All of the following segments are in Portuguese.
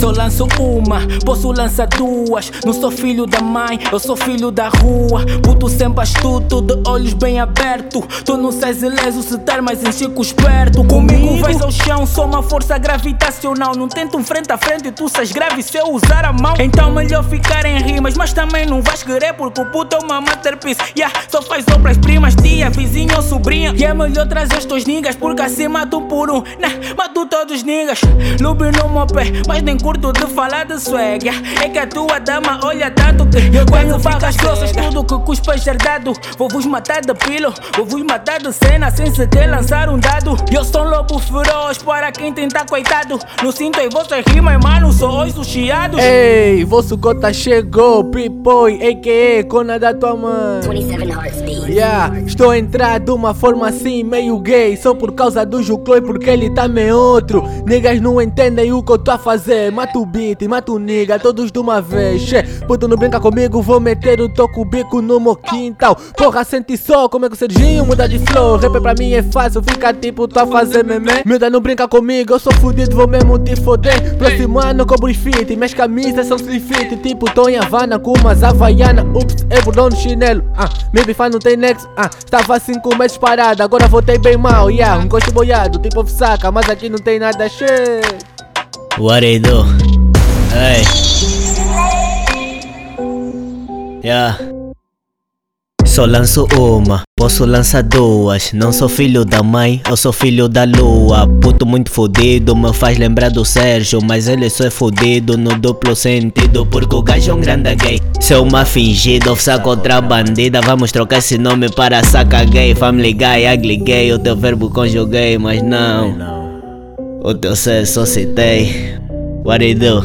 Só lanço uma, posso lançar duas. Não sou filho da mãe, eu sou filho da rua. Puto sempre astuto, de olhos bem abertos. Tu não sais ileso se ter mais em chico esperto. Comigo vais ao chão, sou uma força gravitacional. Não tento um frente a frente e tu sais grave se eu usar a mão. Então melhor ficar em rimas, mas também não vais querer porque o puto é uma masterpiece. Yeah, só faz obras primas, tia, vizinho ou sobrinha. E é melhor trazer os teus niggas porque assim mato um por um. Nah, mato todos os niggas. Lube no meu pé, mas nem curto de falar de swag. É que a tua dama olha tanto que eu quando vagas grossas, tudo que cuspa é herdado. Vou vos matar de pilo, vou vos matar de cena sem sequer lançar um dado. Eu sou um lobo feroz para quem tenta coitado. Não sinto em vossas rimas, mano, sou osso chiado. Ei, vosso gota chegou, P-Boy, a.k.a. Cona da tua mãe. 27 Hearts. Yeah, estou a entrar de uma forma assim meio gay Só por causa do Jucloi porque ele tá me outro Niggas não entendem o que eu tô a fazer. Mata o beat, mata o nigga, todos de uma vez. Puto não brinca comigo, vou meter o toco bico no meu quintal. Porra, sente só como é que o Serginho muda de flow. Rap pra mim é fácil, fica tipo tô a fazer meme. Miúda não brinca comigo, eu sou fudido, vou mesmo te foder. Próximo ano cobro fit, minhas camisas são slim fit. Tipo tô em Havana com umas havaiana Ups, é no chinelo. Ah, meu bifá não tem nexo Ah, tava cinco meses parado, agora voltei bem mal. Yeah, um gosto boiado, tipo saca Mas aqui não tem nada cheio What I do? Hey. Yeah. Só lanço uma, posso lançar duas. Não sou filho da mãe, eu sou filho da lua. Puto muito fodido, me faz lembrar do Sérgio. Mas ele só é fodido no duplo sentido. Porque o gajo é um grande gay. Sou uma fingida, oficial contra bandida. Vamos trocar esse nome para saca gay. Family guy, ugly gay. O teu verbo conjuguei, mas não. O teu ser só citei. What I do?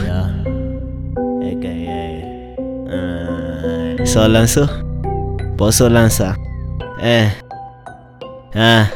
Só lanço? Posso lançar? É. Ah.